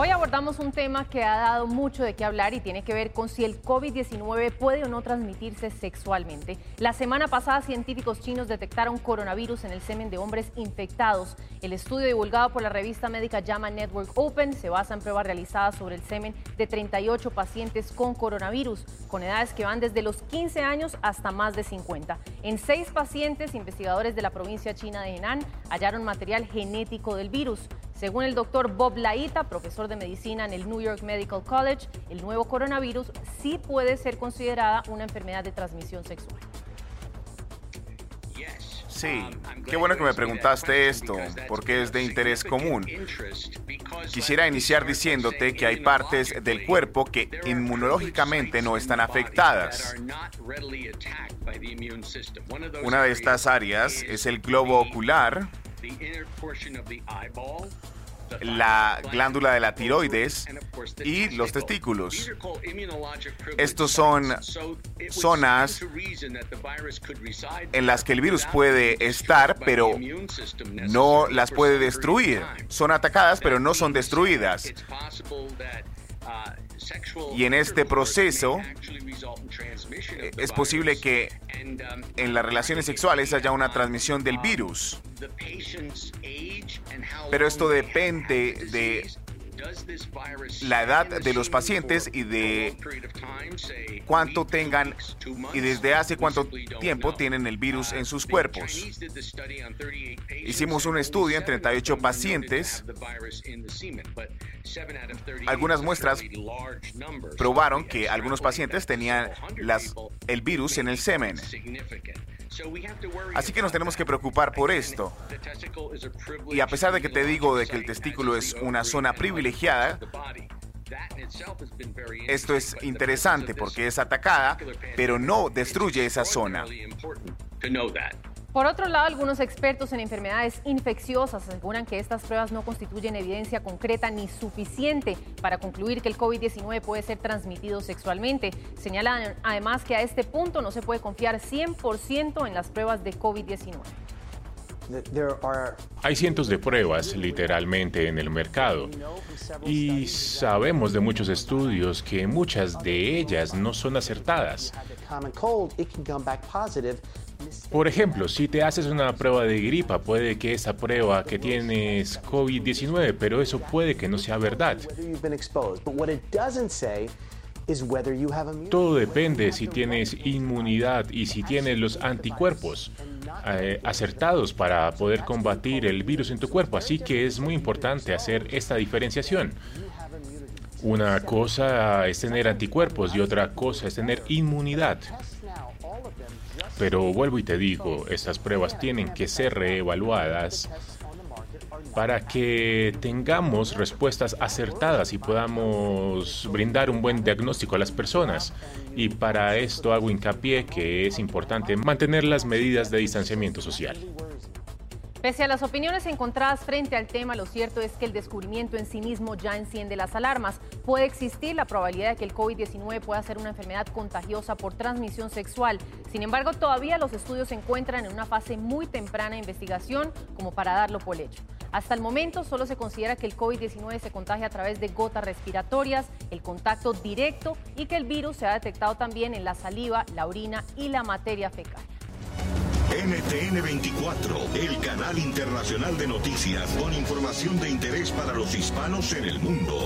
Hoy abordamos un tema que ha dado mucho de qué hablar y tiene que ver con si el COVID-19 puede o no transmitirse sexualmente. La semana pasada científicos chinos detectaron coronavirus en el semen de hombres infectados. El estudio divulgado por la revista médica JAMA Network Open se basa en pruebas realizadas sobre el semen de 38 pacientes con coronavirus, con edades que van desde los 15 años hasta más de 50. En seis pacientes, investigadores de la provincia china de Henan hallaron material genético del virus. Según el doctor Bob Laita, profesor de medicina en el New York Medical College, el nuevo coronavirus sí puede ser considerada una enfermedad de transmisión sexual. Sí, qué bueno que me preguntaste esto, porque es de interés común. Quisiera iniciar diciéndote que hay partes del cuerpo que inmunológicamente no están afectadas. Una de estas áreas es el globo ocular, la glándula de la tiroides y los testículos. Estos son zonas en las que el virus puede estar, pero no las puede destruir. Son atacadas, pero no son destruidas. Y en este proceso eh, es posible que en las relaciones sexuales haya una transmisión del virus. Pero esto depende de la edad de los pacientes y de cuánto tengan y desde hace cuánto tiempo tienen el virus en sus cuerpos. Hicimos un estudio en 38 pacientes. Algunas muestras probaron que algunos pacientes tenían el virus en el semen. Así que nos tenemos que preocupar por esto. Y a pesar de que te digo de que el testículo es una zona privilegiada, esto es interesante porque es atacada, pero no destruye esa zona. Por otro lado, algunos expertos en enfermedades infecciosas aseguran que estas pruebas no constituyen evidencia concreta ni suficiente para concluir que el COVID-19 puede ser transmitido sexualmente. Señalan además que a este punto no se puede confiar 100% en las pruebas de COVID-19. Hay cientos de pruebas literalmente en el mercado y sabemos de muchos estudios que muchas de ellas no son acertadas. Por ejemplo, si te haces una prueba de gripa, puede que esa prueba que tienes COVID-19, pero eso puede que no sea verdad. Todo depende si tienes inmunidad y si tienes los anticuerpos eh, acertados para poder combatir el virus en tu cuerpo. Así que es muy importante hacer esta diferenciación. Una cosa es tener anticuerpos y otra cosa es tener inmunidad. Pero vuelvo y te digo, estas pruebas tienen que ser reevaluadas para que tengamos respuestas acertadas y podamos brindar un buen diagnóstico a las personas. Y para esto hago hincapié que es importante mantener las medidas de distanciamiento social. Pese a las opiniones encontradas frente al tema, lo cierto es que el descubrimiento en sí mismo ya enciende las alarmas. Puede existir la probabilidad de que el COVID-19 pueda ser una enfermedad contagiosa por transmisión sexual. Sin embargo, todavía los estudios se encuentran en una fase muy temprana de investigación como para darlo por hecho. Hasta el momento solo se considera que el COVID-19 se contagia a través de gotas respiratorias, el contacto directo y que el virus se ha detectado también en la saliva, la orina y la materia fecal. NTN 24, el canal internacional de noticias con información de interés para los hispanos en el mundo.